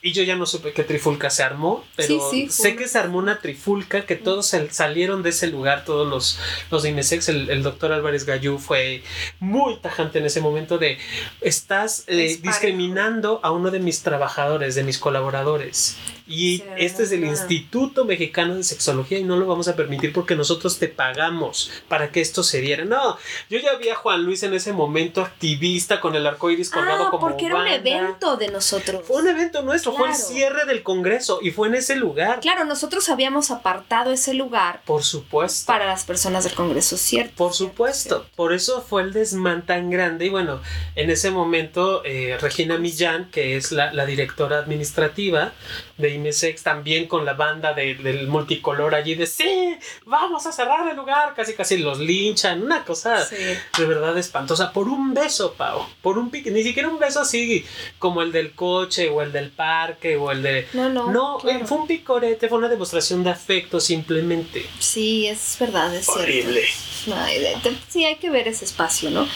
Y yo ya no supe qué trifulca se armó, pero Sí, sí, fue sé que se armó una trifulca, que todos sal- salieron de ese lugar, todos los, los de IMESEX, el, el doctor Álvarez Gallú fue muy tajante en ese momento de, estás eh, discriminando a uno de mis trabajadores, de mis colaboradores. Y Sí, este es el claro. Instituto Mexicano de Sexología y no lo vamos a permitir porque nosotros te pagamos para que esto se diera. No, yo ya vi a Juan Luis en ese momento activista con el arco iris colgado Ah, como porque era un evento de nosotros. Fue un evento nuestro, fue el cierre del Congreso y fue en ese lugar. Claro, nosotros habíamos apartado ese lugar Por supuesto. para las personas del Congreso, ¿cierto? Por supuesto, por eso fue el desmán tan grande y bueno, en ese momento eh, Regina Millán, que es la, la directora administrativa de IMESEX, también con la banda de- del multicolor allí de sí, vamos a cerrar el lugar, casi casi los linchan, una cosa Sí. de verdad espantosa, por un beso, Pau, por un pique, ni siquiera un beso así como el del coche o el del parque o el de... No, no. No, claro. eh, fue un picorete, fue una demostración de afecto simplemente. Sí, es verdad, es. Horrible. De- de- sí, hay que ver ese espacio, ¿no?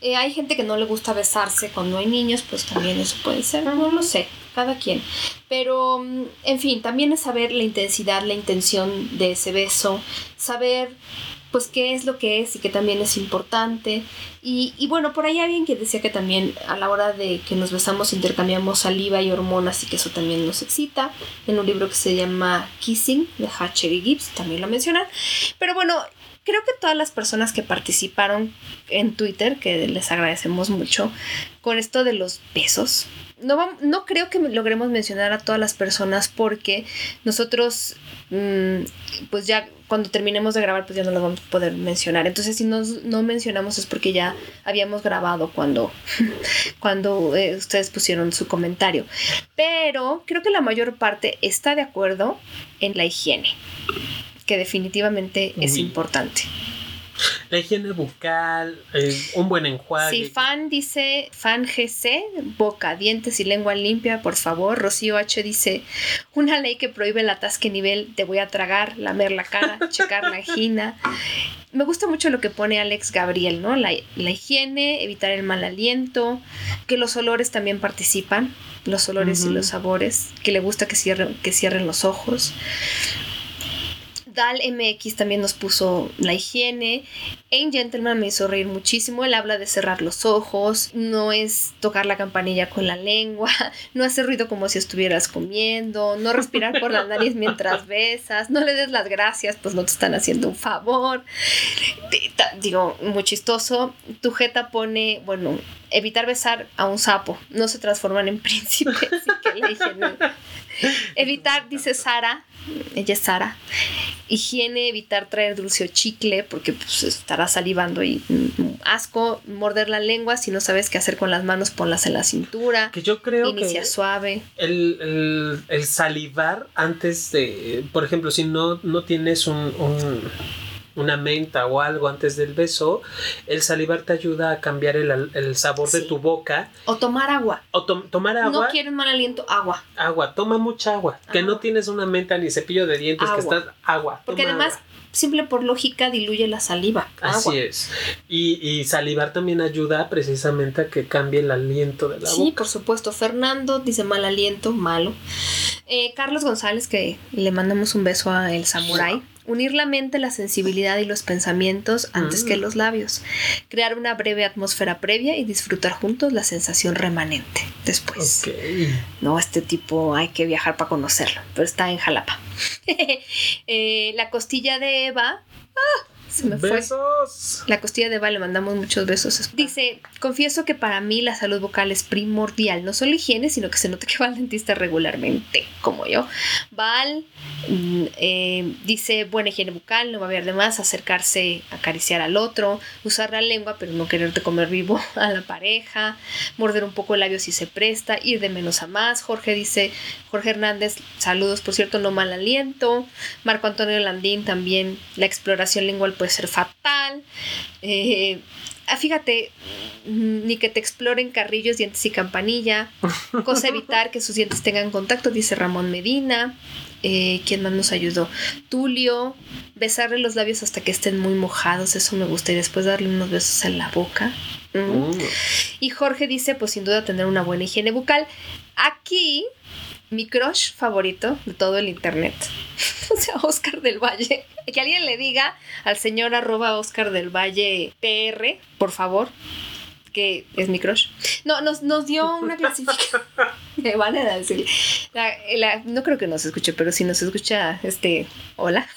Eh, hay gente que no le gusta besarse cuando hay niños, pues también eso puede ser, no lo sé, cada quien. Pero, mm, en fin, también es saber la intensidad, la intención de ese beso, saber pues qué es lo que es y que también es importante. Y, y bueno, por ahí alguien que decía que también a la hora de que nos besamos intercambiamos saliva y hormonas y que eso también nos excita. En un libro que se llama Kissing de Hatcher y Gibbs también lo mencionan. Pero bueno, creo que todas las personas que participaron en Twitter, que les agradecemos mucho, con esto de los besos. No, no creo que logremos mencionar a todas las personas porque nosotros, mm, pues ya cuando terminemos de grabar, pues ya no lo vamos a poder mencionar. Entonces, si nos, no mencionamos es porque ya habíamos grabado cuando, [laughs] cuando eh, ustedes pusieron su comentario. Pero creo que la mayor parte está de acuerdo en la higiene, que definitivamente es Uy. importante. La higiene bucal, eh, un buen enjuague. Si fan dice, fan GC, boca, dientes y lengua limpia, por favor. Rocío H dice, una ley que prohíbe el atasque nivel, te voy a tragar, lamer la cara, [laughs] checar la gina. Me gusta mucho lo que pone Alex Gabriel, ¿no? La, la higiene, evitar el mal aliento, que los olores también participan, los olores Ujú. y los sabores, que le gusta que cierren, que cierren los ojos. Dal MX también nos puso la higiene. En Gentleman me hizo reír muchísimo. Él habla de cerrar los ojos, no es tocar la campanilla con la lengua, [laughs] no hacer ruido como si estuvieras comiendo, no respirar por la nariz [laughs] mientras besas, no le des las gracias, pues no te están haciendo un favor. Digo, muy chistoso. Tu jeta pone, bueno, evitar besar a un sapo, no se transforman en [laughs] príncipes. así que la higiene. [laughs] Evitar, dice Sara, ella es Sara. Higiene, evitar traer dulce o chicle porque pues, estará salivando y mm, asco. Morder la lengua, si no sabes qué hacer con las manos, ponlas en la cintura. Que yo creo Inicia que suave. el, el- el salivar antes de, por ejemplo, si no, no tienes un, un- una menta o algo antes del beso, el salivar te ayuda a cambiar el, el sabor de Sí. tu boca. O tomar agua. O tom- tomar agua. No quieren mal aliento, agua. Agua, toma mucha agua. Que no tienes una menta ni cepillo de dientes, que estás agua. Porque toma además, agua. simple por lógica, diluye la saliva. Así agua. es. Y, y salivar también ayuda precisamente a que cambie el aliento de la Sí, boca. por supuesto. Fernando dice mal aliento, malo. Eh, Carlos González, que le mandamos un beso a El Samurai. Unir la mente, la sensibilidad y los pensamientos antes Mm. que los labios. Crear una breve atmósfera previa y disfrutar juntos la sensación remanente. Después. No, este tipo hay que viajar para conocerlo, pero está en Jalapa. [laughs] Eh, la costilla de Eva. ¡Ah! Se me fue. Besos. La costilla de Eva le mandamos muchos besos. Dice, confieso que para mí la salud vocal es primordial, no solo higiene, sino que se nota que va al dentista regularmente, como yo. Val mm, eh, dice, buena higiene bucal, no va a haber de más, acercarse, acariciar al otro, usar la lengua, pero no quererte comer vivo [laughs] a la pareja, morder un poco el labio si se presta, ir de menos a más. Jorge dice, Jorge Hernández, saludos, por cierto, no mal aliento. Marco Antonio Landín también, la exploración lingual puede ser fatal. Eh, ah, fíjate, mm, ni que te exploren carrillos, dientes y campanilla. Cosa evitar que sus dientes tengan contacto, dice Ramón Medina. Eh, ¿Quién más nos ayudó? Tulio, besarle los labios hasta que estén muy mojados, eso me gusta, y después darle unos besos en la boca. Mm. Mm. Y Jorge dice, pues sin duda tener una buena higiene bucal. Aquí, mi crush favorito de todo el internet. [laughs] O sea, Oscar del Valle. Que alguien le diga al señor arroba Oscar del Valle PR, por favor, que es mi crush. No, nos, nos dio una clasificación. [laughs] Me van a decir. La- la- no creo que nos escuche, pero si nos escucha, este, hola. [laughs]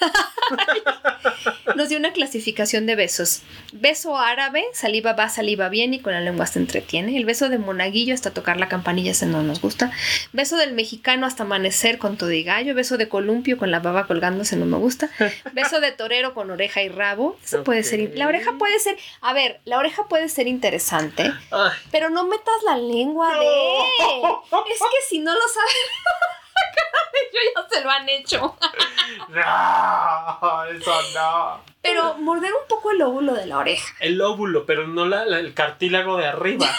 Nos dio una clasificación de besos. Beso árabe, saliva va, saliva bien y con la lengua se entretiene. El beso de monaguillo hasta tocar la campanilla, ese no nos gusta. Beso del mexicano hasta amanecer con todo y gallo. Beso de columpio con la baba colgándose, no me gusta. Beso de torero con oreja y rabo. Eso puede ser. La oreja puede ser. A ver, la oreja puede ser interesante, Ay, pero no metas la lengua de. Es que si no lo sabes. [laughs] Yo ya se lo han hecho. no, eso no. Pero morder un poco el óvulo de la oreja. El óvulo, pero no la, la- el cartílago de arriba. [laughs]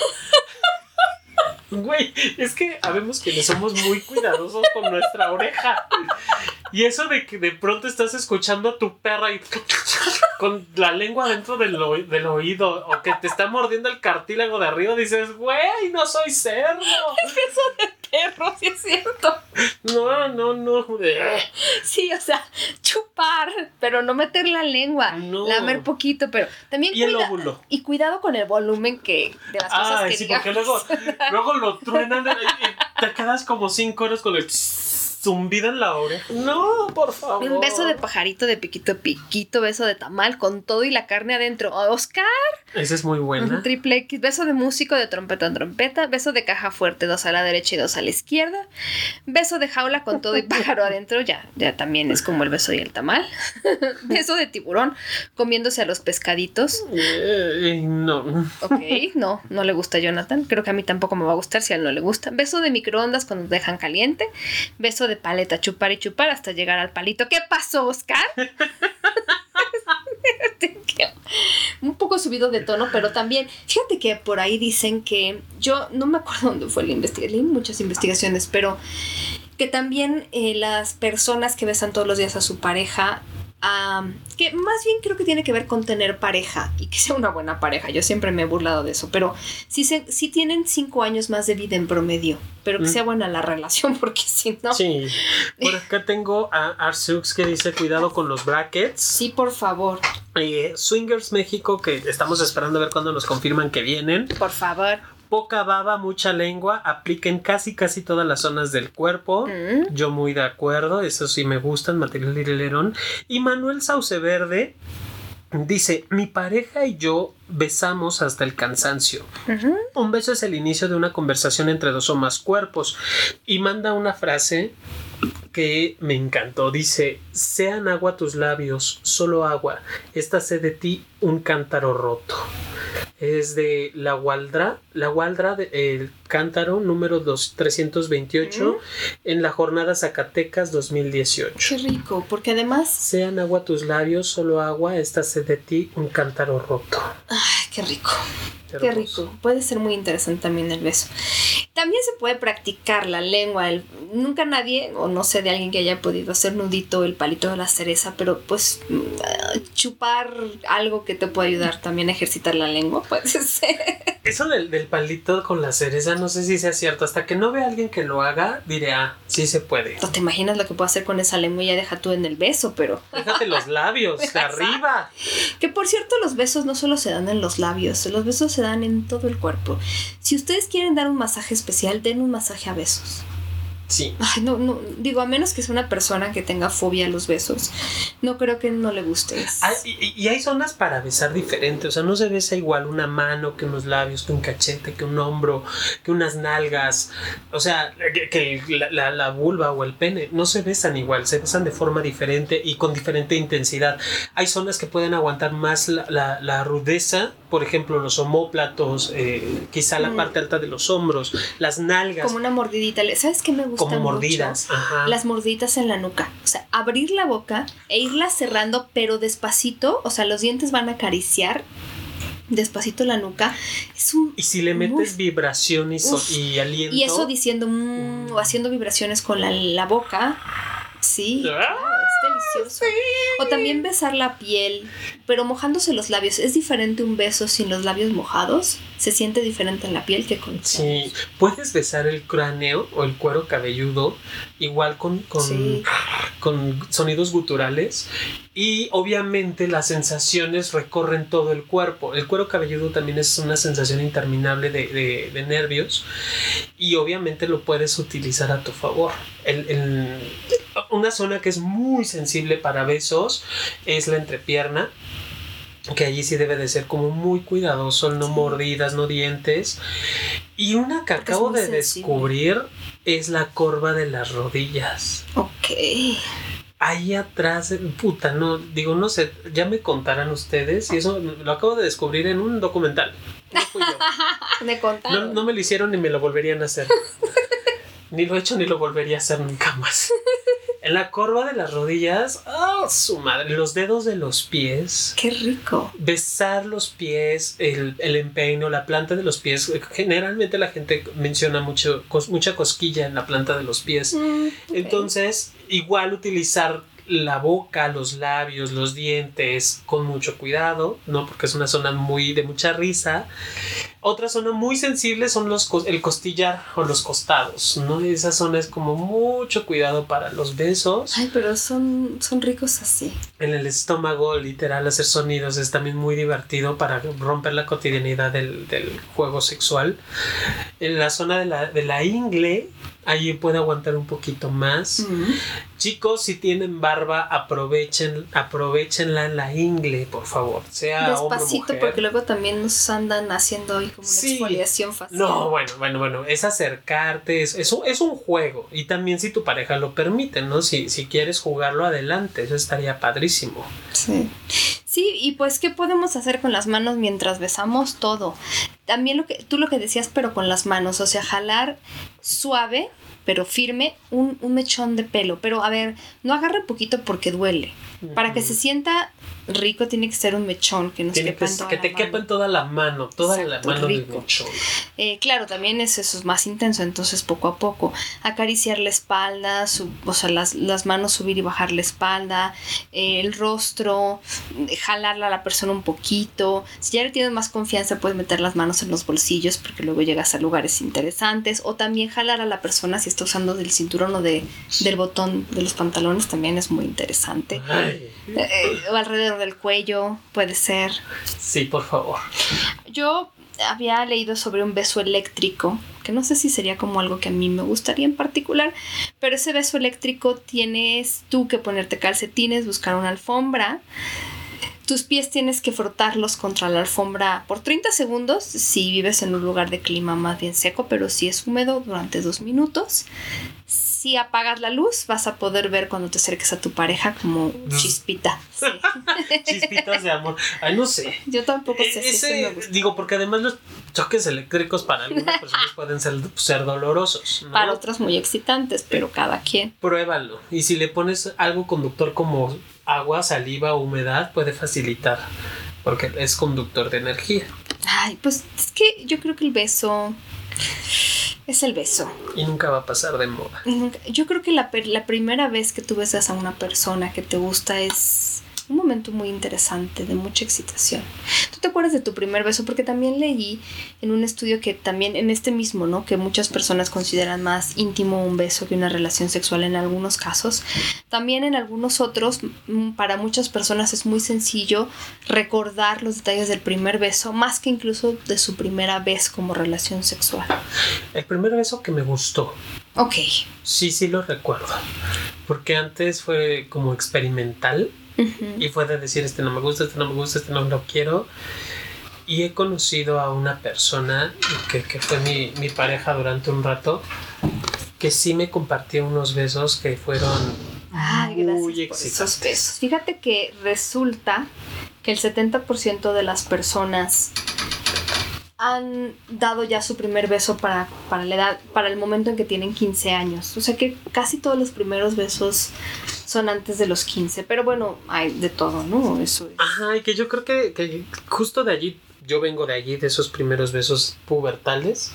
Güey, es que habemos quienes somos muy cuidadosos con nuestra oreja. Y eso de que de pronto estás escuchando a tu perra y con la lengua dentro del, oí- del oído o que te está mordiendo el cartílago de arriba, dices, güey, no soy cerdo. [laughs] Perro, sí es cierto. No, no, no. Sí, o sea, chupar, pero no meter la lengua. No. Lamer poquito, pero también Y el óvulo. Y cuidado con el volumen que de las cosas Ay, que sí, digamos. porque luego, [laughs] luego lo truenan y y te quedas como cinco horas con el zumbido en la oreja. No, por favor. Un beso de pajarito de piquito a piquito, beso de tamal con todo y la carne adentro. Oscar, Esa es muy un buena. triple X, beso de músico de trompeta en trompeta, beso de caja fuerte, dos a la derecha y dos a la izquierda, beso de jaula con todo y [laughs] pájaro adentro, ya, ya también es como el beso y el tamal, [laughs] beso de tiburón comiéndose a los pescaditos, Eh, no. ok, no, no le gusta a Jonathan, creo que a mí tampoco me va a gustar si a él no le gusta, beso de microondas cuando te dejan caliente, beso de paleta, chupar y chupar hasta llegar al palito, ¿qué pasó Oscar? [laughs] [laughs] un poco subido de tono, pero también, fíjate que por ahí dicen que, yo no me acuerdo dónde fue la investigación, leí muchas investigaciones, pero que también eh, las personas que besan todos los días a su pareja, que más bien creo que tiene que ver con tener pareja y que sea una buena pareja, yo siempre me he burlado de eso, pero si, se, si tienen cinco años más de vida en promedio, pero que Mm. sea buena la relación, [laughs] porque si no... Sí. Por acá tengo a Arsux que dice cuidado con los brackets. Sí, por favor, Eh, Swingers México, que estamos esperando a ver cuándo nos confirman que vienen. por favor. Poca baba, mucha lengua, aplica en casi casi todas las zonas del cuerpo. Mm. Yo muy de acuerdo, eso sí me gustan, material Lerón. Y Manuel Sauce Verde dice, mi pareja y yo besamos hasta el cansancio. Un beso es el inicio de una conversación entre dos o más cuerpos. Y manda una frase que me encantó. Dice, sean agua tus labios, solo agua. Esta sé de ti un cántaro roto. Es de La Waldra, La Waldra, de- el cántaro número dos- 328 en la jornada Zacatecas 2018. Qué rico, porque además Sean agua tus labios, solo agua, esta sé de ti un cántaro roto. Ay, qué rico. Qué rico. Puede ser muy interesante también el beso. También se puede practicar la lengua. el- nunca nadie, o no sé de alguien que haya podido hacer nudito el palito de la cereza, pero pues mm, chupar algo que te puede ayudar también a ejercitar la lengua, [laughs] puede ser. Eso del, del palito con la cereza, no sé si sea cierto. Hasta que no vea a alguien que lo haga, diré, ah, sí se puede. No te imaginas lo que puedo hacer con esa lengua y ya deja tú en el beso, pero. Déjate los labios [laughs] de arriba. Que por cierto, los besos no solo se dan en los labios, los besos se dan en todo el cuerpo. Si ustedes quieren dar un masaje especial, den un masaje a besos. Sí. Ay, no, no, digo, a menos que sea una persona que tenga fobia a los besos, no creo que no le guste. Ah, y, y hay zonas para besar diferentes, o sea, no se besa igual una mano que unos labios, que un cachete, que un hombro, que unas nalgas, o sea, que, que la, la- la vulva o el pene, no se besan igual, se besan de forma diferente y con diferente intensidad. Hay zonas que pueden aguantar más la, la- la rudeza, por ejemplo, los homóplatos, eh, quizá la Mm. parte alta de los hombros, las nalgas, como una mordidita. ¿Sabes qué me gusta como mucho? mordidas. Ajá. Las mordiditas en la nuca. O sea, abrir la boca e irla cerrando, pero despacito. O sea, los dientes van a acariciar despacito la nuca. Es un. Y si le metes Uf. vibración y, so- Uf. y aliento. Y eso diciendo mm, o haciendo vibraciones con la, la boca. Sí, Ah, delicioso. O también besar la piel, pero mojándose los labios. Es diferente un beso sin los labios mojados. Se siente diferente en la piel que con Sí, puedes besar el cráneo o el cuero cabelludo igual con, con, Sí. con sonidos guturales y obviamente las sensaciones recorren todo el cuerpo. El cuero cabelludo también es una sensación interminable de, de- de nervios y obviamente lo puedes utilizar a tu favor. El- el- una zona que es muy sensible para besos es la entrepierna que allí sí debe de ser como muy cuidadoso, no Sí. mordidas, no dientes. Y una que Porque acabo de sensible. descubrir es la corva de las rodillas. Ok. Ahí atrás, puta, no, digo, no sé, ya me contarán ustedes y eso lo acabo de descubrir en un documental. No fui yo. [laughs] Me No, contaron. no me lo hicieron ni me lo volverían a hacer. [laughs] ni lo he hecho ni lo volvería a hacer nunca más. En la corva de las rodillas, ¡ah, su madre! Los dedos de los pies. Qué rico. besar los pies, el, el empeino, la planta de los pies. Generalmente la gente menciona mucho, cos- mucha cosquilla en la planta de los pies. Mm. Entonces, igual utilizar la boca, los labios, los dientes con mucho cuidado, ¿no? Porque es una zona muy de mucha risa. Otra zona muy sensible son los el costillar o los costados, ¿no? Esa zona es como mucho cuidado para los besos. Ay, pero son, son ricos así. En el estómago, literal, hacer sonidos es también muy divertido para romper la cotidianidad del, del juego sexual. En la zona de la, de la ingle, allí puede aguantar un poquito más. Mm. Chicos, si tienen barba, aprovechen, aprovechenla en la ingle, por favor. Sea hombre Despacito, mujer. porque luego también nos andan haciendo ahí como una Sí. exfoliación facial. No, bueno, bueno, bueno, es acercarte, es, es, un, es un juego. Y también si tu pareja lo permite, ¿no? Si, si quieres jugarlo adelante, eso estaría padrísimo. Sí. Sí, y pues, ¿qué podemos hacer con las manos mientras besamos todo? También lo que, tú lo que decías, pero con las manos, o sea, jalar suave, pero firme, un, un mechón de pelo. Pero a ver, no agarre poquito porque duele. Para que se sienta rico tiene que ser un mechón que nos Tiene quepa que, en toda que la te mano. quepa en toda la mano, toda Exacto, la mano del mechón. Eh, claro, también es eso es más intenso, entonces poco a poco. Acariciar la espalda, su- o sea, las, las manos subir y bajar la espalda, eh, el rostro, eh, jalarla a la persona un poquito. Si ya le tienes más confianza, puedes meter las manos en los bolsillos porque luego llegas a lugares interesantes. O también jalar a la persona si está usando del cinturón o de, del botón de los pantalones, también es muy interesante. Eh, o alrededor del cuello, puede ser. sí, por favor. Yo había leído sobre un beso eléctrico, que no sé si sería como algo que a mí me gustaría en particular, pero ese beso eléctrico tienes tú que ponerte calcetines, buscar una alfombra. Tus pies tienes que frotarlos contra la alfombra por 30 segundos si vives en un lugar de clima más bien seco, pero si es húmedo durante dos minutos. Si apagas la luz, vas a poder ver cuando te acerques a tu pareja como chispita. Sí. [laughs] Chispitas de amor. Ay, no sé. Yo tampoco sé si me gusta. digo, porque además los choques eléctricos para algunas personas pueden ser, ser dolorosos. ¿no? Para otros muy excitantes, pero cada quien. Pruébalo. Y si le pones algo conductor como agua, saliva humedad, puede facilitar. Porque es conductor de energía. Ay, pues es que yo creo que el beso es el beso. Y nunca va a pasar de moda. Yo creo que la, la primera vez que tú besas a una persona que te gusta es un momento muy interesante, de mucha excitación. ¿Tú te acuerdas de tu primer beso? Porque también leí en un estudio que también en este mismo, ¿no? Que muchas personas consideran más íntimo un beso que una relación sexual en algunos casos. También en algunos otros, mm, para muchas personas es muy sencillo recordar los detalles del primer beso, más que incluso de su primera vez como relación sexual. El primer beso que me gustó. Ok. Sí, sí lo recuerdo. Porque antes fue como experimental Ujú. y fue de decir este no me gusta, este no me gusta, este no lo quiero. Y he conocido a una persona que, que fue mi, mi pareja durante un rato que sí me compartió unos besos que fueron Ay, muy gracias por esos besos. Fíjate que resulta que el 70% de las personas han dado ya su primer beso para, para la edad, para el momento en que tienen 15 años. O sea que casi todos los primeros besos son antes de los 15. Pero bueno, hay de todo, ¿no? Eso es. Ajá, y que yo creo que, que justo de allí, yo vengo de allí, de esos primeros besos pubertales.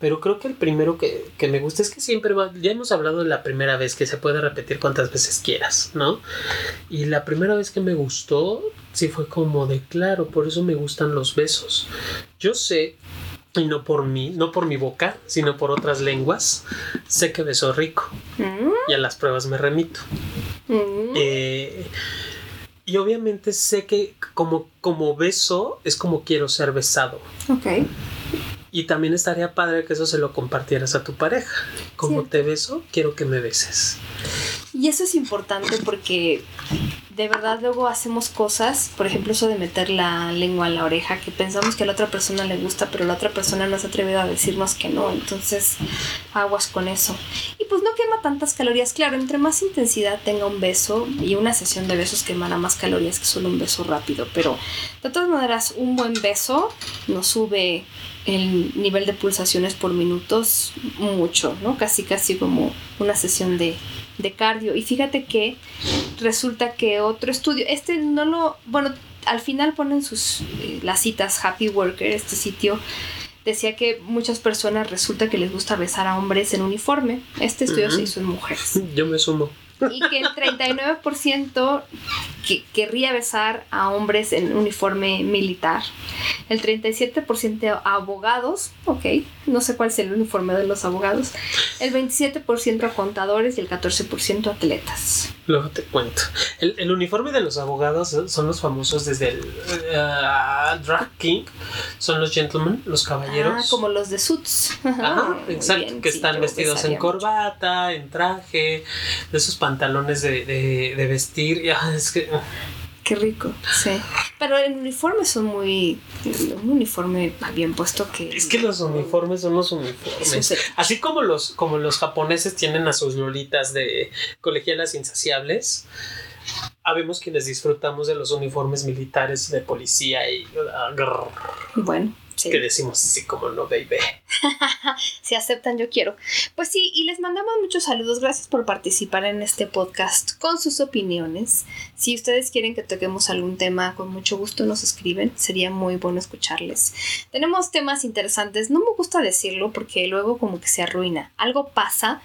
Pero creo que el primero que, que me gusta es que siempre va, ya hemos hablado de la primera vez, que se puede repetir cuantas veces quieras, ¿no? Y la primera vez que me gustó, sí fue como de claro, por eso me gustan los besos. Yo sé, y no por mí, no por mi boca, sino por otras lenguas, sé que beso rico, Mm, y a las pruebas me remito. mm. Eh, y obviamente sé que como, como beso es como quiero ser besado. Ok. Y también estaría padre que eso se lo compartieras a tu pareja. Como Sí. te beso, quiero que me beses. Y eso es importante porque de verdad luego hacemos cosas, por ejemplo eso de meter la lengua en la oreja, que pensamos que a la otra persona le gusta, pero la otra persona no se ha atrevido a decirnos que no, entonces aguas con eso. Y pues no quema tantas calorías, claro, entre más intensidad tenga un beso y una sesión de besos quemará más calorías que solo un beso rápido, pero de todas maneras un buen beso nos sube el nivel de pulsaciones por minutos mucho, ¿no? Casi casi como una sesión de, de cardio. Y fíjate que resulta que otro estudio, este no lo, bueno, al final ponen sus eh, las citas Happy Worker, este sitio decía que muchas personas resulta que les gusta besar a hombres en uniforme. Este estudio Ujú. se hizo en mujeres. Yo me sumo. Y que el 39% que querría besar a hombres en uniforme militar. El 37% a abogados, ok, no sé cuál es el uniforme de los abogados. El 27% a contadores y el 14% a atletas. Luego te cuento. El, el uniforme de los abogados son los famosos desde el eh, Drag King. Son los gentlemen, los caballeros. Ah, como los de Suits. Ajá, exacto, bien, que sí, están vestidos en corbata, en traje, de esos pantalones de, de- de vestir. y, ah, es que Qué rico, sí. Pero el uniforme son muy. Un uniforme bien puesto que. Es que los uniformes son los Es un uniformes. Así como los, como los japoneses tienen a sus lolitas de colegialas insaciables, habemos quienes disfrutamos de los uniformes militares de policía y ah, Bueno, sí. que decimos así como no, baby. [laughs] Si aceptan, yo quiero. Pues sí, y les mandamos muchos saludos. Gracias por participar en este podcast con sus opiniones. Si ustedes quieren que toquemos algún tema, con mucho gusto nos escriben. Sería muy bueno escucharles. Tenemos temas interesantes. No me gusta decirlo porque luego como que se arruina. Algo pasa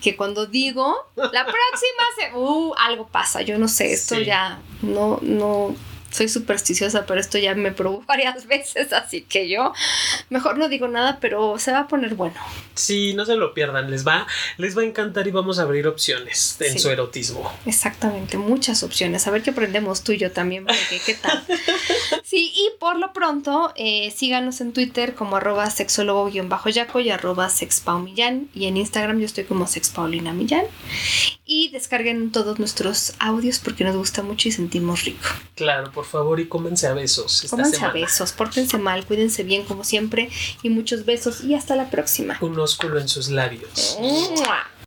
que cuando digo la próxima se... [laughs] Uh, algo pasa. Yo no sé, esto Sí. ya no, no... Soy supersticiosa, pero esto ya me probó [laughs] varias veces, así que yo mejor no digo nada, pero se va a poner bueno. Sí, no se lo pierdan, les va, les va a encantar y vamos a abrir opciones en Sí. su erotismo. Exactamente, muchas opciones. A ver qué aprendemos tú y yo también, porque qué tal. [laughs] Sí, y por lo pronto, eh, síganos en Twitter como arroba sexólogo-yaco y arroba sexpaumillán. Y en Instagram yo estoy como sexpaulina millán. Y descarguen todos nuestros audios porque nos gusta mucho y sentimos rico. Claro, por favor, y cómense a besos. Esta Cómanse a besos, pórtense mal, cuídense bien como siempre. Y muchos besos y hasta la próxima. Un ósculo en sus labios. ¡Mua!